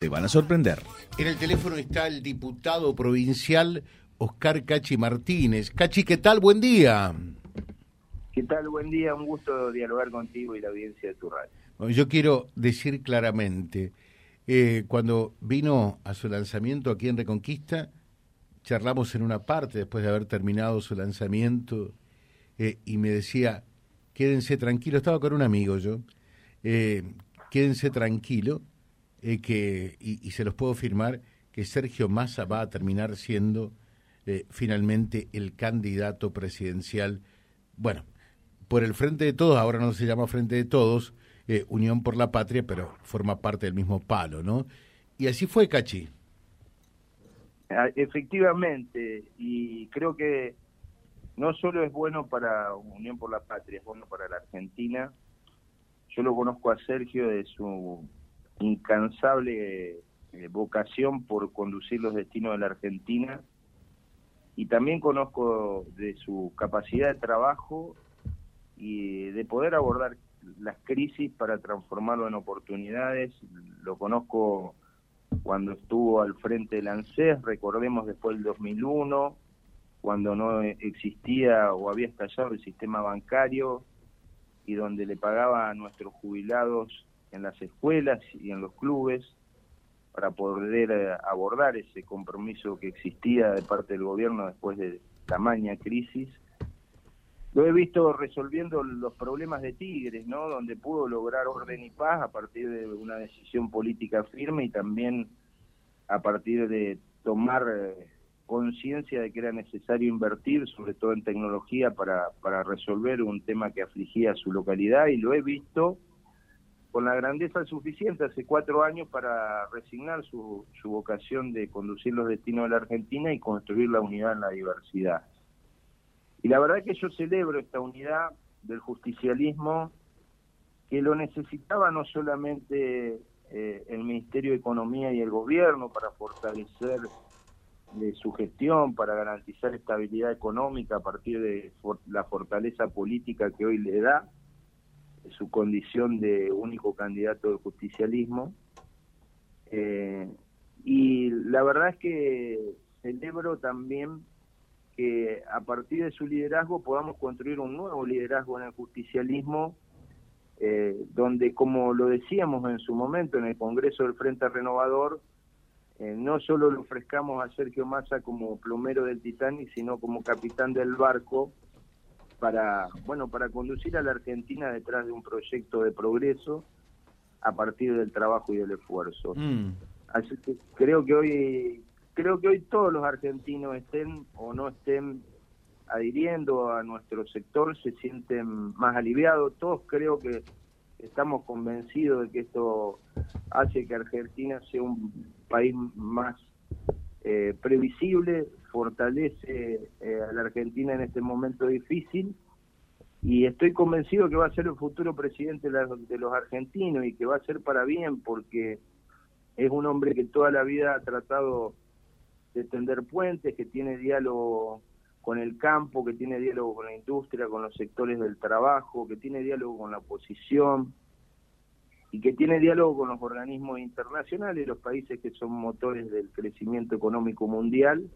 Te van a sorprender. En el teléfono está el diputado provincial Oscar Cachi Martínez. Cachi, ¿qué tal? Buen día. ¿Qué tal? Buen día. Un gusto dialogar contigo y la audiencia de tu radio. Yo quiero decir claramente, eh, cuando vino a su lanzamiento aquí en Reconquista, charlamos en una parte después de haber terminado su lanzamiento eh, y me decía, quédense tranquilos, estaba con un amigo yo, eh, quédense tranquilos eh, que, y, se los puedo firmar, que Sergio Massa va a terminar siendo eh, finalmente el candidato presidencial, bueno, por el Frente de Todos, ahora no se llama Frente de Todos, eh, Unión por la Patria, pero forma parte del mismo palo, ¿no? Y así fue, Cachi. Ah, efectivamente, y creo que no solo es bueno para Unión por la Patria, es bueno para la Argentina. Yo lo conozco a Sergio de su incansable eh, vocación por conducir los destinos de la Argentina y también conozco de su capacidad de trabajo y de poder abordar las crisis para transformarlo en oportunidades. Lo conozco cuando estuvo al frente del ANSES, recordemos después del 2001, cuando no existía o había estallado el sistema bancario y donde le pagaba a nuestros jubilados en las escuelas y en los clubes para poder eh, abordar ese compromiso que existía de parte del gobierno después de tamaña crisis. Lo he visto resolviendo los problemas de Tigres, ¿no? Donde pudo lograr orden y paz a partir de una decisión política firme y también a partir de tomar eh, conciencia de que era necesario invertir, sobre todo en tecnología, para, para resolver un tema que afligía a su localidad y lo he visto con la grandeza suficiente hace cuatro años para resignar su, su vocación de conducir los destinos de la Argentina y construir la unidad en la diversidad. Y la verdad que yo celebro esta unidad del justicialismo que lo necesitaba no solamente eh, el Ministerio de Economía y el gobierno para fortalecer de su gestión, para garantizar estabilidad económica a partir de la fortaleza política que hoy le da, su condición de único candidato del justicialismo. Eh, y la verdad es que celebro también que a partir de su liderazgo podamos construir un nuevo liderazgo en el justicialismo, eh, donde, como lo decíamos en su momento en el Congreso del Frente Renovador, eh, no solo le ofrezcamos a Sergio Massa como plomero del Titanic, sino como capitán del barco, para, bueno, para conducir a la Argentina detrás de un proyecto de progreso a partir del trabajo y del esfuerzo. Mm. Así que creo que hoy creo que hoy todos los argentinos estén o no estén adhiriendo a nuestro sector se sienten más aliviados. Todos creo que estamos convencidos de que esto hace que Argentina sea un país más eh, previsible, fortalece eh, a la Argentina en este momento difícil y estoy convencido que va a ser el futuro presidente de los argentinos y que va a ser para bien porque es un hombre que toda la vida ha tratado de tender puentes, que tiene diálogo con el campo, que tiene diálogo con la industria, con los sectores del trabajo, que tiene diálogo con la oposición, y que tiene diálogo con los organismos internacionales, los países que son motores del crecimiento económico mundial.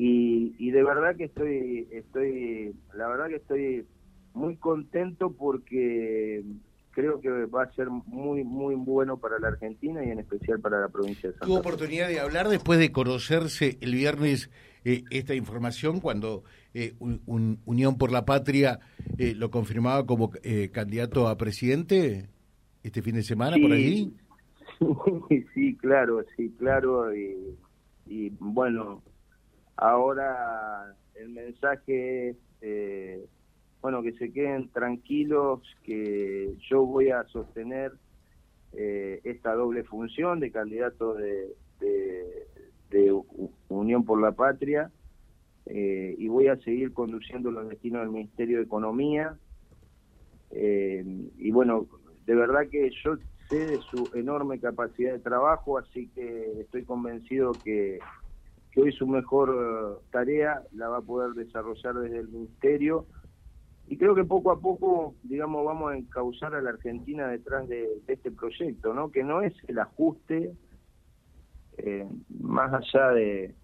Y, y de verdad que estoy, estoy, la verdad que estoy muy contento porque creo que va a ser muy muy bueno para la Argentina y en especial para la provincia de Santa Tuvo oportunidad de hablar después de conocerse el viernes eh, esta información cuando eh, Unión por la Patria eh, lo confirmaba como candidato a presidente este fin de semana por allí? Sí, claro, sí, claro. Y, bueno, ahora el mensaje es, eh, bueno, que se queden tranquilos, que yo voy a sostener eh, esta doble función de candidato de, de, Unión por la Patria eh, y voy a seguir conduciendo los destinos del Ministerio de Economía. y bueno, de verdad que yo sé de su enorme capacidad de trabajo, así que estoy convencido que, hoy su mejor eh, tarea la va a poder desarrollar desde el Ministerio. Y creo que poco a poco, digamos, vamos a encauzar a la Argentina detrás de, este proyecto, ¿no? Que no es el ajuste, eh, más allá de,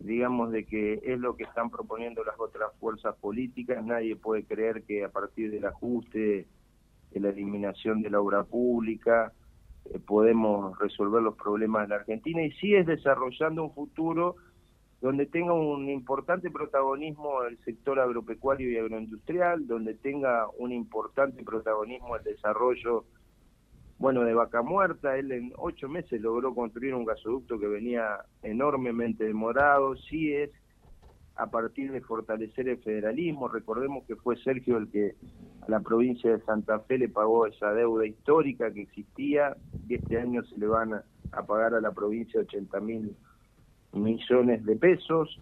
digamos, de que es lo que están proponiendo las otras fuerzas políticas, nadie puede creer que a partir del ajuste, de la eliminación de la obra pública, eh, podemos resolver los problemas de la Argentina y sí es desarrollando un futuro donde tenga un importante protagonismo el sector agropecuario y agroindustrial, donde tenga un importante protagonismo el desarrollo bueno, de Vaca Muerta, él en ocho meses logró construir un gasoducto que venía enormemente demorado, sí es a partir de fortalecer el federalismo, recordemos que fue Sergio el que a la provincia de Santa Fe le pagó esa deuda histórica que existía y este año se le van a, pagar a la provincia 80 mil millones de pesos.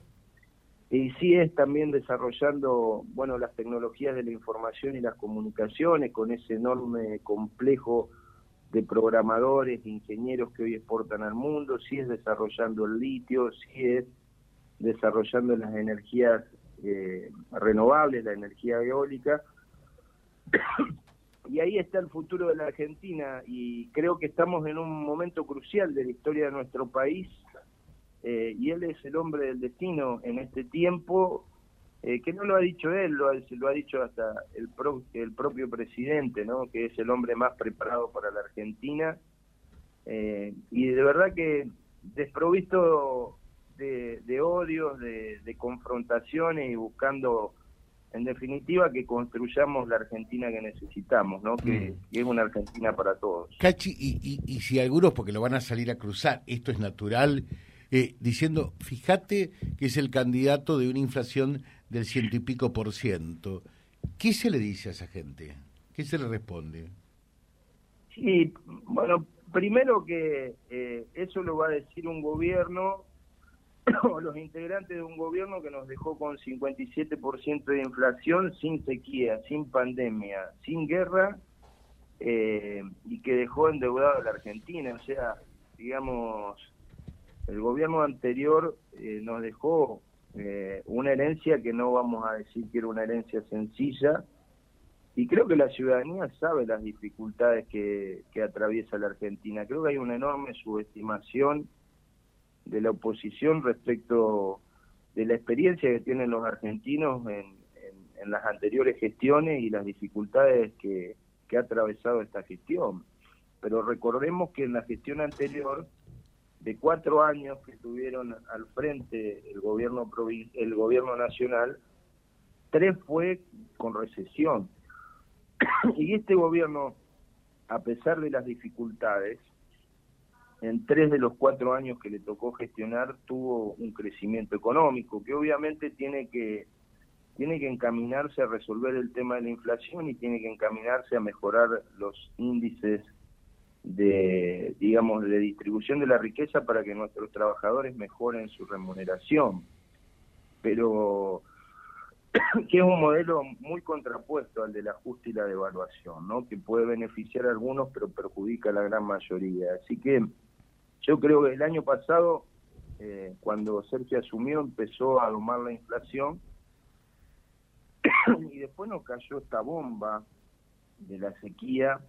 Y sí es también desarrollando, bueno, las tecnologías de la información y las comunicaciones con ese enorme complejo de programadores, ingenieros que hoy exportan al mundo, sí es desarrollando el litio, sí es desarrollando las energías eh, renovables, la energía eólica. y ahí está el futuro de la Argentina y creo que estamos en un momento crucial de la historia de nuestro país eh, y él es el hombre del destino en este tiempo eh, que no lo ha dicho él, lo ha, lo ha dicho hasta el, el propio presidente, ¿no? que es el hombre más preparado para la Argentina. Eh, y de verdad que desprovisto de, de odios, de, confrontaciones y buscando, en definitiva, que construyamos la Argentina que necesitamos, ¿no? que, mm. es una Argentina para todos. Cachi, y, y, y si algunos, porque lo van a salir a cruzar, esto es natural, eh, diciendo, fíjate que es el candidato de una inflación del ciento y pico por ciento. ¿Qué se le dice a esa gente? ¿Qué se le responde? Sí, bueno, primero que eh, eso lo va a decir un gobierno los integrantes de un gobierno que nos dejó con 57% de inflación, sin sequía, sin pandemia, sin guerra eh, y que dejó endeudado a la Argentina. O sea, digamos, el gobierno anterior eh, nos dejó eh, una herencia que no vamos a decir que era una herencia sencilla, y creo que la ciudadanía sabe las dificultades que, atraviesa la Argentina. Creo que hay una enorme subestimación de la oposición respecto de la experiencia que tienen los argentinos en, las anteriores gestiones y las dificultades que, que ha atravesado esta gestión. Pero recordemos que en la gestión anterior de cuatro años que tuvieron al frente el gobierno el gobierno nacional, tres fue con recesión. y este gobierno, a pesar de las dificultades, en tres de los cuatro años que le tocó gestionar tuvo un crecimiento económico que obviamente tiene que tiene que encaminarse a resolver el tema de la inflación y tiene que encaminarse a mejorar los índices de, digamos, de distribución de la riqueza para que nuestros trabajadores mejoren su remuneración. Pero que es un modelo muy contrapuesto al del ajuste y la devaluación, ¿no? que puede beneficiar a algunos pero perjudica a la gran mayoría. Así que yo creo que el año pasado, eh, cuando Sergio asumió, empezó a domar la inflación y después nos cayó esta bomba de la sequía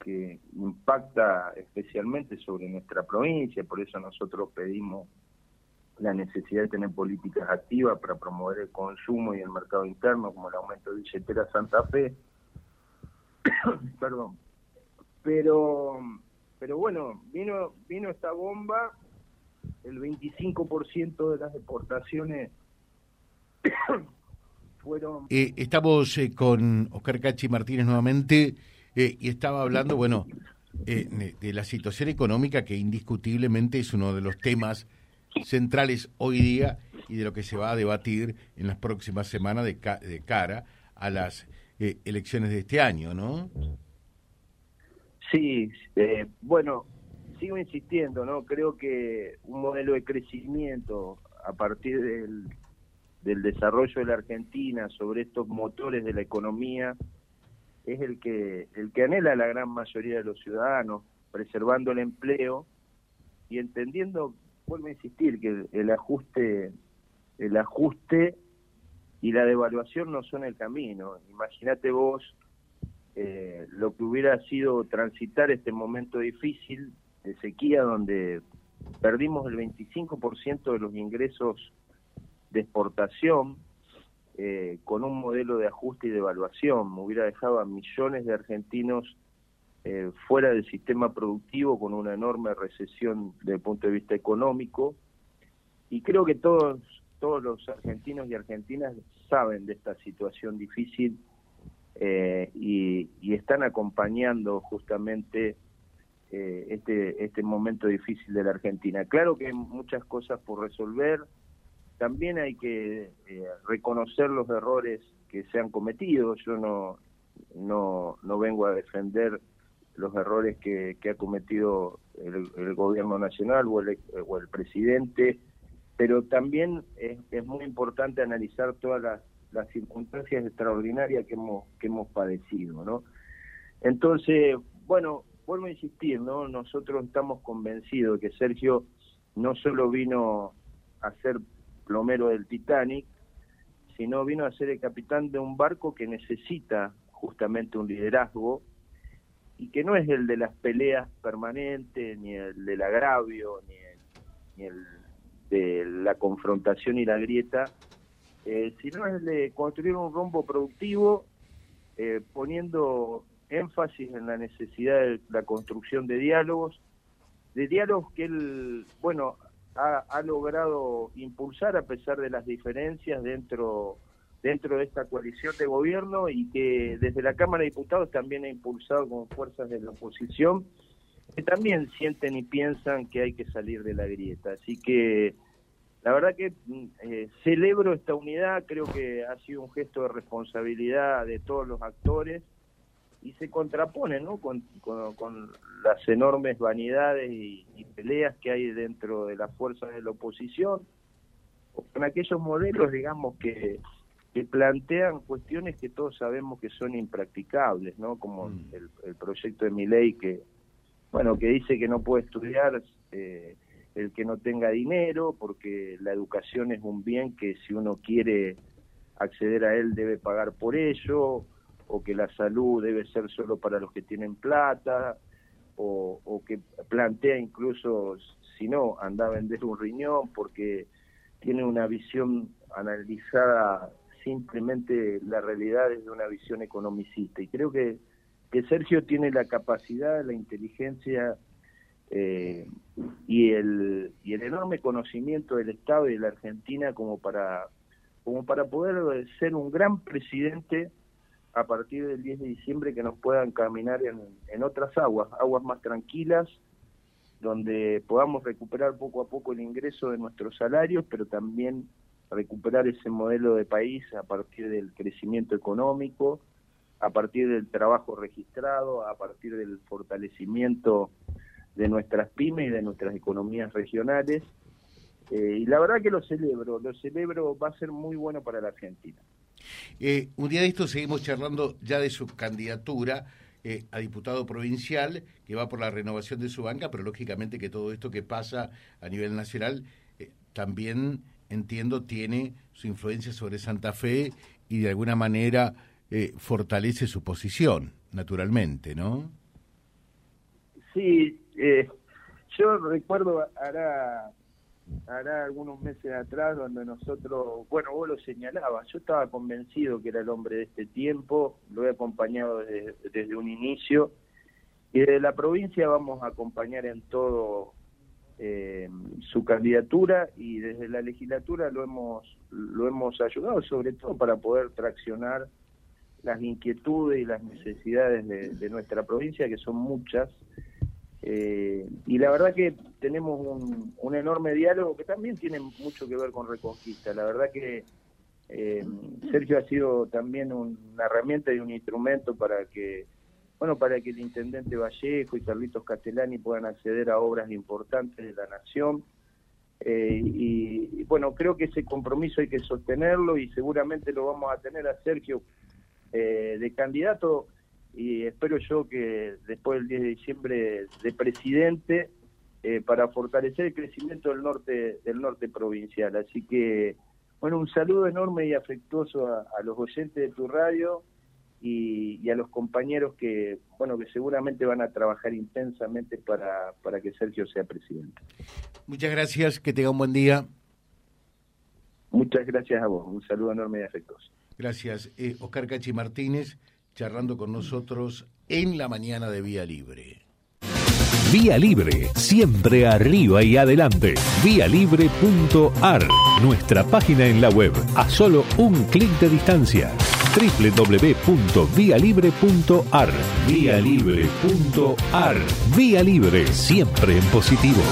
que impacta especialmente sobre nuestra provincia, por eso nosotros pedimos la necesidad de tener políticas activas para promover el consumo y el mercado interno, como el aumento de billetera Santa Fe. Perdón. Pero pero bueno, vino vino esta bomba, el 25% de las exportaciones fueron... Eh, estamos eh, con Oscar Cachi Martínez nuevamente. Eh, y estaba hablando, bueno, eh, de la situación económica que indiscutiblemente es uno de los temas centrales hoy día y de lo que se va a debatir en las próximas semanas de, cara a las eh, elecciones de este año, ¿no? Sí, bueno, sigo insistiendo, ¿no? Creo que un modelo de crecimiento a partir del, del desarrollo de la Argentina sobre estos motores de la economía es el que, el que anhela la gran mayoría de los ciudadanos, preservando el empleo y entendiendo, vuelvo a insistir, que el, ajuste, el ajuste y la devaluación no son el camino. Imagínate vos eh, lo que hubiera sido transitar este momento difícil de sequía donde perdimos el 25% de los ingresos de exportación eh, con un modelo de ajuste y de evaluación. Me hubiera dejado a millones de argentinos eh, fuera del sistema productivo con una enorme recesión desde el punto de vista económico. Y creo que todos, todos los argentinos y argentinas saben de esta situación difícil eh, y, están acompañando justamente eh, este, este momento difícil de la Argentina. Claro que hay muchas cosas por resolver, también hay que eh, reconocer los errores que se han cometido, yo no, no, no vengo a defender los errores que, ha cometido el, gobierno nacional o el, o el presidente, pero también es, es muy importante analizar todas las las circunstancias extraordinarias que hemos, que hemos padecido, ¿no? Entonces, bueno, vuelvo a insistir, ¿no? Nosotros estamos convencidos que Sergio no solo vino a ser plomero del Titanic, sino vino a ser el capitán de un barco que necesita justamente un liderazgo y que no es el de las peleas permanentes, ni el del agravio, ni el, ni el de la confrontación y la grieta, eh, sino es de construir un rumbo productivo, eh, poniendo énfasis en la necesidad de la construcción de diálogos, de diálogos que él, bueno, ha, logrado impulsar a pesar de las diferencias dentro dentro de esta coalición de gobierno y que desde la Cámara de Diputados también ha impulsado con fuerzas de la oposición que también sienten y piensan que hay que salir de la grieta. Así que la verdad que mm, eh, celebro esta unidad, creo que ha sido un gesto de responsabilidad de todos los actores y se contrapone ¿no? con, las enormes vanidades y, peleas que hay dentro de las fuerzas de la oposición, o con aquellos modelos, digamos, que, que plantean cuestiones que todos sabemos que son impracticables, ¿no? como mm. el, proyecto de mi ley que, bueno, que dice que no puede estudiar. Eh, el que no tenga dinero, porque la educación es un bien que si uno quiere acceder a él debe pagar por ello, o que la salud debe ser solo para los que tienen plata, o, que plantea incluso, si no, anda a vender un riñón porque tiene una visión analizada simplemente la realidad desde una visión economicista. Y creo que, que Sergio tiene la capacidad, la inteligencia eh, y, el, y el enorme conocimiento del Estado y de la Argentina como para, como para poder ser un gran presidente a partir del 10 de diciembre que nos puedan caminar en, en otras aguas, aguas más tranquilas, donde podamos recuperar poco a poco el ingreso de nuestros salarios, pero también recuperar ese modelo de país a partir del crecimiento económico, a partir del trabajo registrado, a partir del fortalecimiento de nuestras pymes y de nuestras economías regionales. Eh, y la verdad que lo celebro, lo celebro, va a ser muy bueno para la Argentina. Eh, un día de esto seguimos charlando ya de su candidatura eh, a diputado provincial, que va por la renovación de su banca, pero lógicamente que todo esto que pasa a nivel nacional también, entiendo, tiene su influencia sobre Santa Fe y de alguna manera fortalece su posición, naturalmente, ¿no? Sí, eh, yo recuerdo, hará, hará algunos meses atrás, donde nosotros, bueno, vos lo señalabas, yo estaba convencido que era el hombre de este tiempo, lo he acompañado desde, un inicio, y desde la provincia vamos a acompañar en todo eh, su candidatura y desde la legislatura lo hemos lo hemos ayudado sobre todo para poder traccionar las inquietudes y las necesidades de nuestra provincia que son muchas eh, y la verdad que tenemos un, enorme diálogo que también tiene mucho que ver con Reconquista. La verdad que eh, Sergio ha sido también una herramienta y un instrumento para que bueno para que el intendente Vallejo y Carlitos Castellani puedan acceder a obras importantes de la nación eh, y, bueno creo que ese compromiso hay que sostenerlo y seguramente lo vamos a tener a Sergio de candidato y espero yo que después del 10 de diciembre de presidente eh, para fortalecer el crecimiento del norte del norte provincial. Así que, bueno, un saludo enorme y afectuoso a, los oyentes de tu radio y, a los compañeros que, bueno, que seguramente van a trabajar intensamente para, para que Sergio sea presidente. Muchas gracias, que tenga un buen día. Muchas gracias a vos, un saludo enorme y afectuoso. Gracias. Eh, Oscar Cachi Martínez, charlando con nosotros en la mañana de Vía Libre. Vía Libre, siempre arriba y adelante. Vialibre.ar, nuestra página en la web, a solo un clic de distancia www.vialibre.ar. Vía Libre.ar. Vía Libre, siempre en positivo.